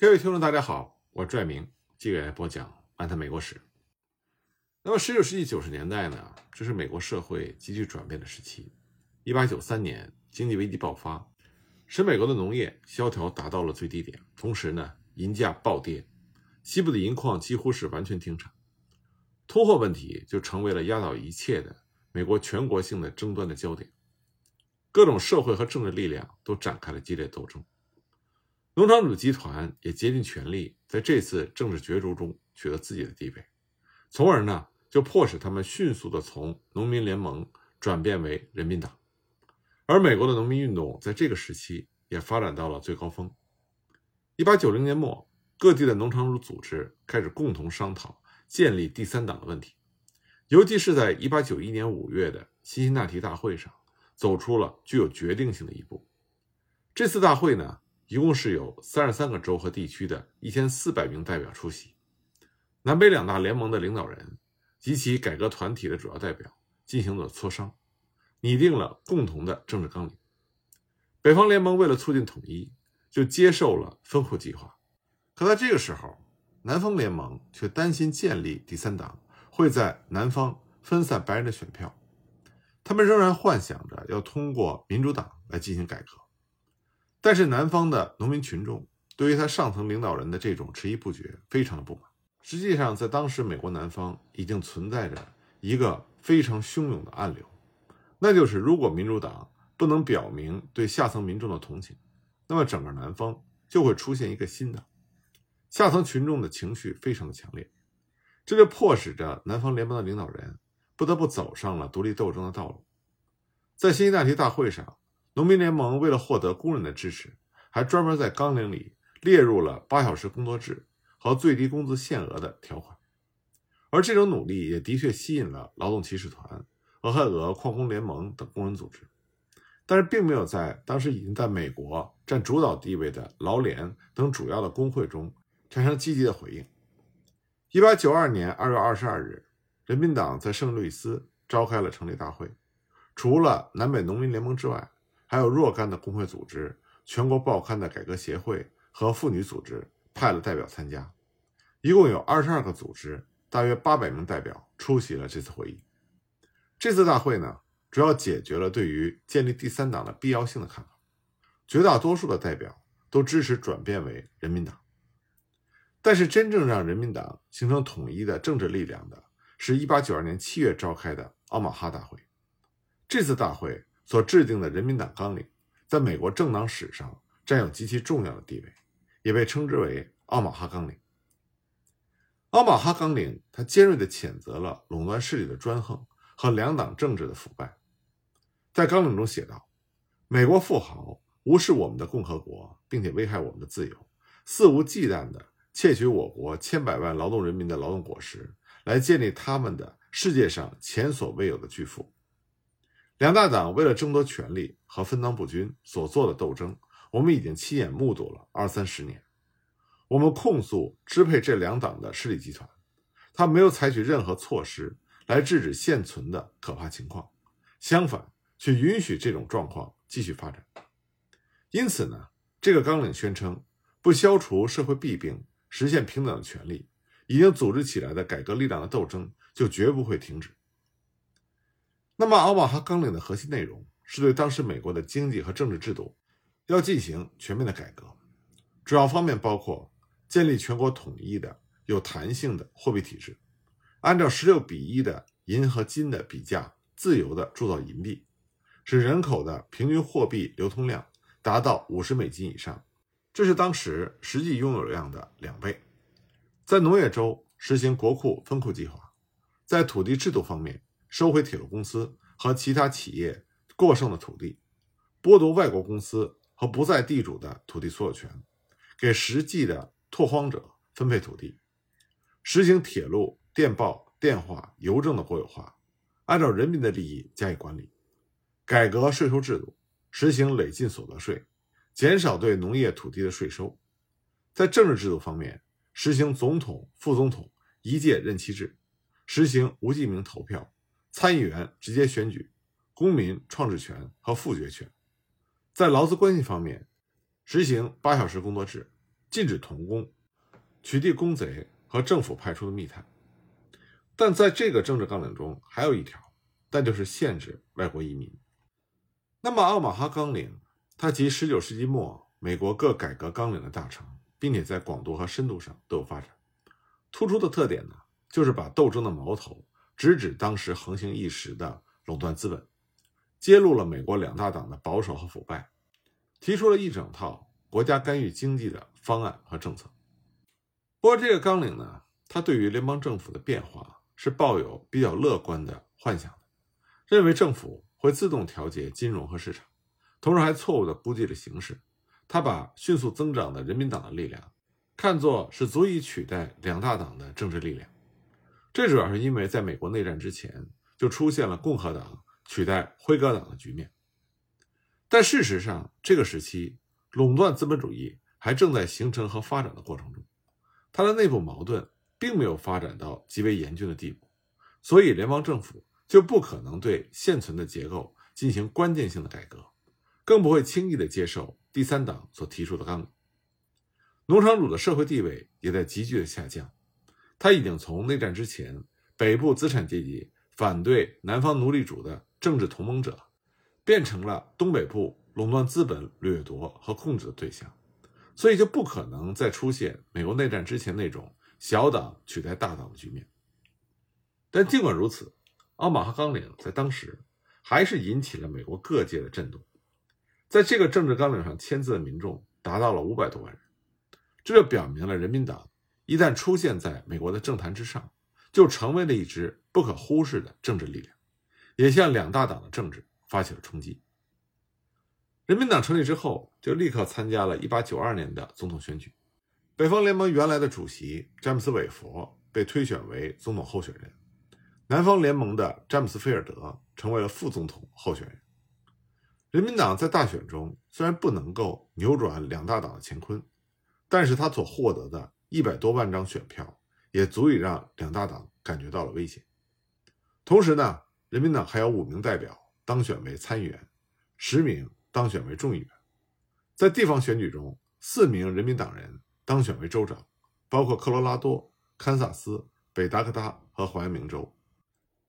各位听众，大家好，我是拽明继续来播讲《漫谈美国史》。那么，十九世纪九十年代呢，这是美国社会急剧转变的时期。一八九三年，经济危机爆发，使美国的农业萧条达到了最低点，同时呢，银价暴跌，西部的银矿几乎是完全停产，通货问题就成为了压倒一切的美国全国性的争端的焦点。各种社会和政治力量都展开了激烈斗争。农场主集团也竭尽全力在这次政治角逐中取得自己的地位，从而呢就迫使他们迅速的从农民联盟转变为人民党，而美国的农民运动在这个时期也发展到了最高峰。一八九零年末，各地的农场主组织开始共同商讨建立第三党的问题，尤其是在一八九一年五月的辛辛那提大会上，走出了具有决定性的一步。这次大会呢。一共是有三十三个州和地区的一千四百名代表出席，南北两大联盟的领导人及其改革团体的主要代表进行了磋商，拟定了共同的政治纲领。北方联盟为了促进统一，就接受了分户计划。可在这个时候，南方联盟却担心建立第三党会在南方分散白人的选票，他们仍然幻想着要通过民主党来进行改革。但是南方的农民群众对于他上层领导人的这种迟疑不决非常的不满。实际上，在当时美国南方已经存在着一个非常汹涌的暗流，那就是如果民主党不能表明对下层民众的同情，那么整个南方就会出现一个新的下层群众的情绪非常的强烈，这就迫使着南方联邦的领导人不得不走上了独立斗争的道路。在辛辛那提大会上。农民联盟为了获得工人的支持，还专门在纲领里列入了八小时工作制和最低工资限额的条款。而这种努力也的确吸引了劳动骑士团、俄亥俄矿工联盟等工人组织，但是并没有在当时已经在美国占主导地位的劳联等主要的工会中产生积极的回应。一八九二年二月二十二日，人民党在圣路易斯召开了成立大会，除了南北农民联盟之外。还有若干的工会组织、全国报刊的改革协会和妇女组织派了代表参加，一共有二十二个组织，大约八百名代表出席了这次会议。这次大会呢，主要解决了对于建立第三党的必要性的看法，绝大多数的代表都支持转变为人民党。但是，真正让人民党形成统一的政治力量的，是一八九二年七月召开的奥马哈大会。这次大会。所制定的人民党纲领，在美国政党史上占有极其重要的地位，也被称之为奥马哈纲领。奥马哈纲领，它尖锐地谴责了垄断势力的专横和两党政治的腐败。在纲领中写道：“美国富豪无视我们的共和国，并且危害我们的自由，肆无忌惮地窃取我国千百万劳动人民的劳动果实，来建立他们的世界上前所未有的巨富。”两大党为了争夺权力和分赃不均所做的斗争，我们已经亲眼目睹了二三十年。我们控诉支配这两党的势力集团，他没有采取任何措施来制止现存的可怕情况，相反，却允许这种状况继续发展。因此呢，这个纲领宣称，不消除社会弊病，实现平等的权利，已经组织起来的改革力量的斗争就绝不会停止。那么，奥巴马纲领的核心内容是对当时美国的经济和政治制度要进行全面的改革，主要方面包括建立全国统一的有弹性的货币体制，按照十六比一的银和金的比价自由的铸造银币，使人口的平均货币流通量达到五十美金以上，这是当时实际拥有量的两倍。在农业州实行国库分库计划，在土地制度方面。收回铁路公司和其他企业过剩的土地，剥夺外国公司和不在地主的土地所有权，给实际的拓荒者分配土地，实行铁路、电报、电话、邮政的国有化，按照人民的利益加以管理，改革税收制度，实行累进所得税，减少对农业土地的税收。在政治制度方面，实行总统、副总统一届任期制，实行无记名投票。参议员直接选举，公民创制权和复决权。在劳资关系方面，实行八小时工作制，禁止童工、取缔公贼和政府派出的密探。但在这个政治纲领中，还有一条，那就是限制外国移民。那么，奥马哈纲领它集19世纪末美国各改革纲领的大成，并且在广度和深度上都有发展。突出的特点呢，就是把斗争的矛头直指当时横行一时的垄断资本，揭露了美国两大党的保守和腐败，提出了一整套国家干预经济的方案和政策。不过，这个纲领呢，他对于联邦政府的变化。是抱有比较乐观的幻想的，认为政府会自动调节金融和市场，同时还错误地估计了形势。他把迅速增长的人民党的力量看作是足以取代两大党的政治力量。这主要是因为在美国内战之前就出现了共和党取代辉格党的局面。但事实上，这个时期垄断资本主义还正在形成和发展的过程中，它的内部矛盾。并没有发展到极为严峻的地步，所以联邦政府就不可能对现存的结构进行关键性的改革，更不会轻易的接受第三党所提出的纲领。农场主的社会地位也在急剧的下降，他已经从内战之前北部资产阶级反对南方奴隶主的政治同盟者，变成了东北部垄断资本掠夺和控制的对象，所以就不可能再出现美国内战之前那种。小党取代大党的局面，但尽管如此，奥马哈纲领在当时还是引起了美国各界的震动。在这个政治纲领上签字的民众达到了五百多万人，这就表明了人民党一旦出现在美国的政坛之上，就成为了一支不可忽视的政治力量，也向两大党的政治发起了冲击。人民党成立之后，就立刻参加了1892年的总统选举。北方联盟原来的主席詹姆斯·韦佛被推选为总统候选人，南方联盟的詹姆斯·菲尔德成为了副总统候选人。人民党在大选中虽然不能够扭转两大党的乾坤，但是他所获得的一百多万张选票也足以让两大党感觉到了威胁。同时呢，人民党还有五名代表当选为参议员，十名当选为众议员。在地方选举中，四名人民党人。当选为州长，包括科罗拉多、堪萨斯、北达科他和怀俄明州。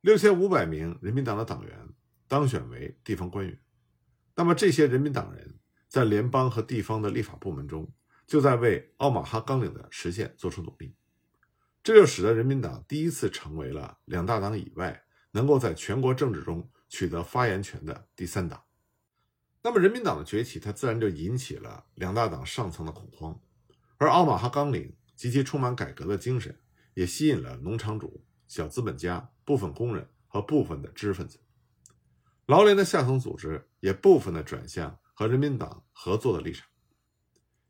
六千五百名人民党的党员当选为地方官员。那么这些人民党人在联邦和地方的立法部门中，就在为奥马哈纲领的实现做出努力。这就使得人民党第一次成为了两大党以外能够在全国政治中取得发言权的第三党。那么人民党的崛起，它自然就引起了两大党上层的恐慌。而奥马哈纲领及其充满改革的精神，也吸引了农场主、小资本家、部分工人和部分的知识分子。劳联的下层组织也部分的转向和人民党合作的立场。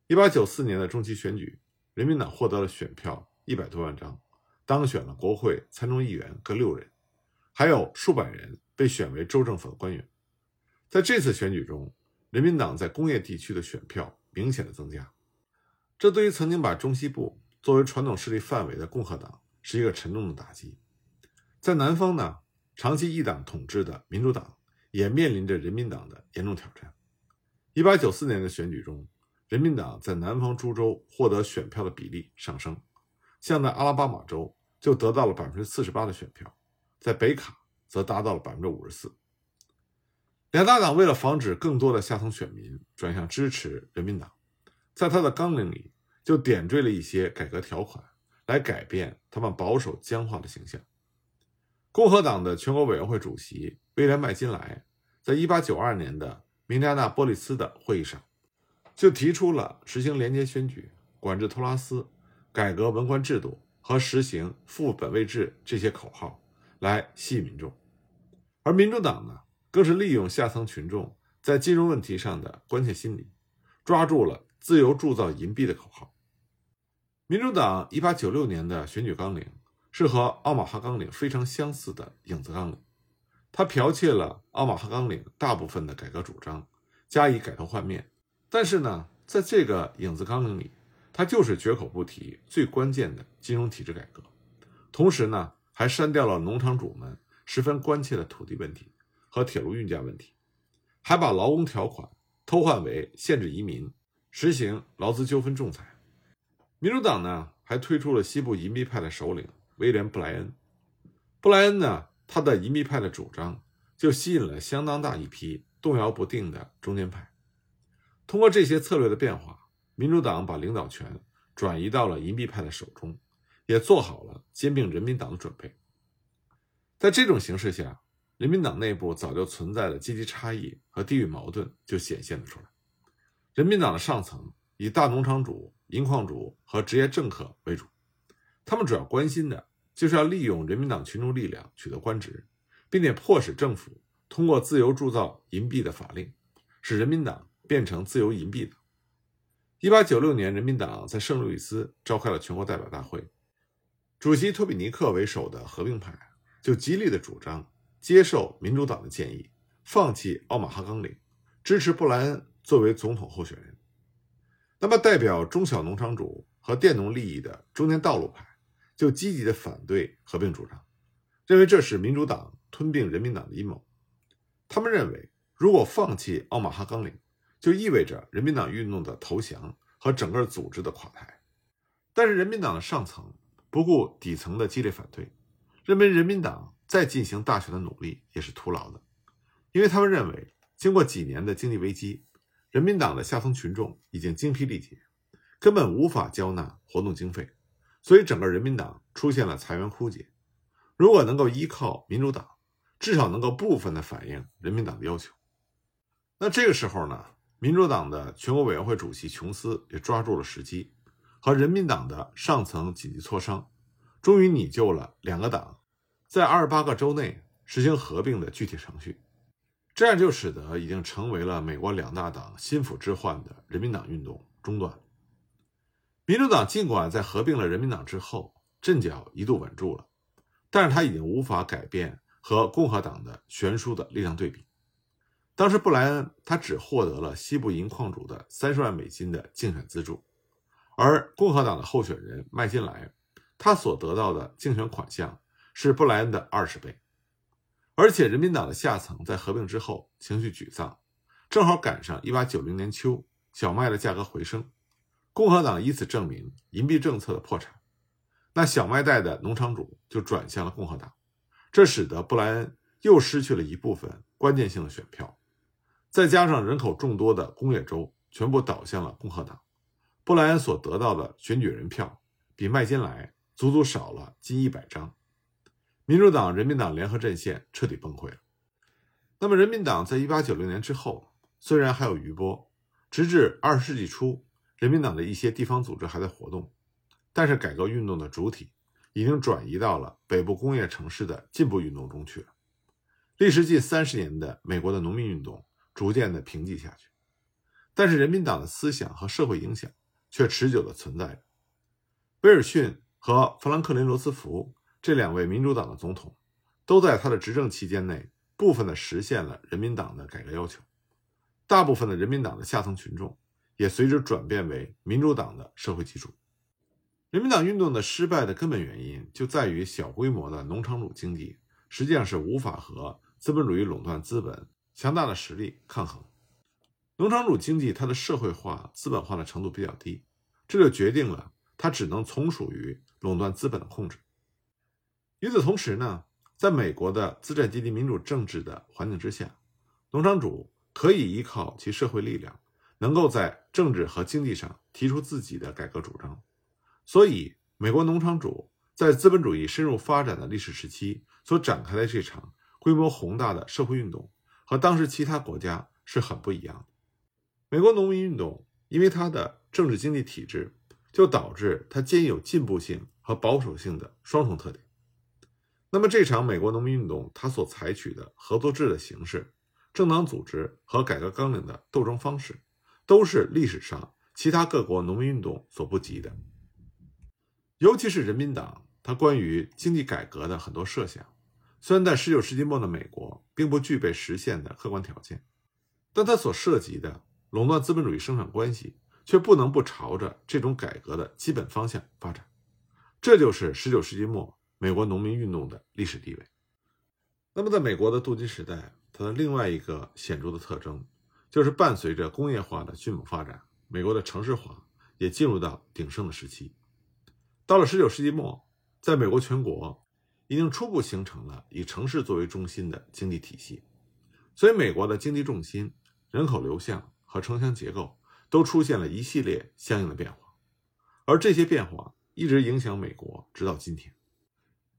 一八九四年的中期选举，人民党获得了选票一百多万张，当选了国会参众议员各六人，还有数百人被选为州政府的官员。在这次选举中，人民党在工业地区的选票明显的增加。这对于曾经把中西部作为传统势力范围的共和党是一个沉重的打击。在南方呢，长期一党统治的民主党也面临着人民党的严重挑战。一八九四年的选举中，人民党在南方诸州获得选票的比例上升，像在阿拉巴马州就得到了百分之四十八的选票，在北卡则达到了百分之五十四。两大党为了防止更多的下层选民转向支持人民党。在他的纲领里，就点缀了一些改革条款，来改变他们保守僵化的形象。共和党的全国委员会主席威廉麦金莱，在1892年的明加纳波利斯的会议上，就提出了实行廉洁选举、管制托拉斯、改革文官制度和实行副本位制这些口号，来吸引民众。而民主党呢，更是利用下层群众在金融问题上的关切心理，抓住了。自由铸造银币的口号。民主党1896年的选举纲领是和奥马哈纲领非常相似的影子纲领，它剽窃了奥马哈纲领大部分的改革主张，加以改头换面。但是呢，在这个影子纲领里，他就是绝口不提最关键的金融体制改革，同时呢，还删掉了农场主们十分关切的土地问题和铁路运价问题，还把劳工条款偷换为限制移民。实行劳资纠纷仲裁，民主党呢还推出了西部移民派的首领威廉·布莱恩。布莱恩呢，他的移民派的主张就吸引了相当大一批动摇不定的中间派。通过这些策略的变化，民主党把领导权转移到了银币派的手中，也做好了兼并人民党的准备。在这种形势下，人民党内部早就存在的阶级差异和地域矛盾就显现了出来。人民党的上层以大农场主、银矿主和职业政客为主，他们主要关心的就是要利用人民党群众力量取得官职，并且迫使政府通过自由铸造银币的法令，使人民党变成自由银币的。一八九六年，人民党在圣路易斯召开了全国代表大会，主席托比尼克为首的合并派就极力的主张接受民主党的建议，放弃奥马哈纲领，支持布莱恩。作为总统候选人，那么代表中小农场主和佃农利益的中间道路派就积极的反对合并主张，认为这是民主党吞并人民党的阴谋。他们认为，如果放弃奥马哈纲领，就意味着人民党运动的投降和整个组织的垮台。但是，人民党的上层不顾底层的激烈反对，认为人民党再进行大选的努力也是徒劳的，因为他们认为，经过几年的经济危机。人民党的下层群众已经精疲力竭，根本无法交纳活动经费，所以整个人民党出现了财源枯竭。如果能够依靠民主党，至少能够部分的反映人民党的要求。那这个时候呢，民主党的全国委员会主席琼斯也抓住了时机，和人民党的上层紧急磋商，终于拟就了两个党在二十八个州内实行合并的具体程序。这样就使得已经成为了美国两大党心腹之患的人民党运动中断。民主党尽管在合并了人民党之后阵脚一度稳住了，但是他已经无法改变和共和党的悬殊的力量对比。当时布莱恩他只获得了西部银矿主的三十万美金的竞选资助，而共和党的候选人麦金莱他所得到的竞选款项是布莱恩的二十倍。而且，人民党的下层在合并之后情绪沮丧，正好赶上1890年秋小麦的价格回升，共和党以此证明银币政策的破产，那小麦带的农场主就转向了共和党，这使得布莱恩又失去了一部分关键性的选票，再加上人口众多的工业州全部倒向了共和党，布莱恩所得到的选举人票比麦金莱足足少了近一百张。民主党、人民党联合阵线彻底崩溃了。那么，人民党在一八九零年之后虽然还有余波，直至二十世纪初，人民党的一些地方组织还在活动，但是改革运动的主体已经转移到了北部工业城市的进步运动中去了。历时近三十年的美国的农民运动逐渐的平寂下去，但是人民党的思想和社会影响却持久的存在着。威尔逊和富兰克林·罗斯福。这两位民主党的总统，都在他的执政期间内部分的实现了人民党的改革要求，大部分的人民党的下层群众也随之转变为民主党的社会基础。人民党运动的失败的根本原因就在于小规模的农场主经济实际上是无法和资本主义垄断资本强大的实力抗衡。农场主经济它的社会化、资本化的程度比较低，这就决定了它只能从属于垄断资本的控制。与此同时呢，在美国的资产阶级民主政治的环境之下，农场主可以依靠其社会力量，能够在政治和经济上提出自己的改革主张。所以，美国农场主在资本主义深入发展的历史时期所展开的这场规模宏大的社会运动，和当时其他国家是很不一样的。美国农民运动因为它的政治经济体制，就导致它兼有进步性和保守性的双重特点。那么这场美国农民运动，它所采取的合作制的形式、政党组织和改革纲领的斗争方式，都是历史上其他各国农民运动所不及的。尤其是人民党，它关于经济改革的很多设想，虽然在19世纪末的美国并不具备实现的客观条件，但它所涉及的垄断资本主义生产关系，却不能不朝着这种改革的基本方向发展。这就是19世纪末。美国农民运动的历史地位。那么，在美国的镀金时代，它的另外一个显著的特征，就是伴随着工业化的迅猛发展，美国的城市化也进入到鼎盛的时期。到了十九世纪末，在美国全国已经初步形成了以城市作为中心的经济体系，所以美国的经济重心、人口流向和城乡结构都出现了一系列相应的变化，而这些变化一直影响美国直到今天。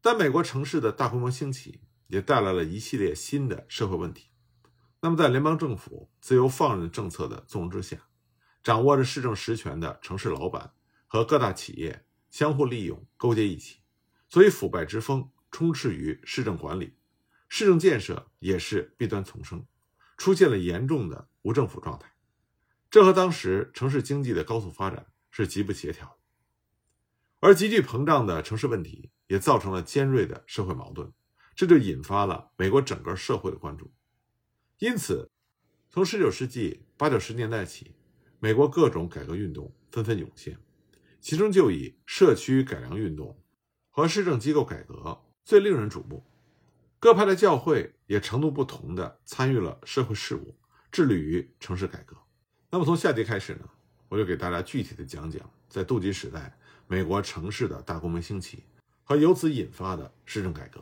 但美国城市的大规模兴起也带来了一系列新的社会问题。那么，在联邦政府自由放任政策的纵容之下，掌握着市政实权的城市老板和各大企业相互利用、勾结一起，所以腐败之风充斥于市政管理，市政建设也是弊端丛生，出现了严重的无政府状态。这和当时城市经济的高速发展是极不协调。而急剧膨胀的城市问题也造成了尖锐的社会矛盾，这就引发了美国整个社会的关注。因此，从19世纪八九十年代起，美国各种改革运动纷纷涌现，其中就以社区改良运动和市政机构改革最令人瞩目。各派的教会也程度不同的参与了社会事务，致力于城市改革。那么，从下节开始呢，我就给大家具体的讲讲在杜吉时代。美国城市的大规模兴起和由此引发的市政改革。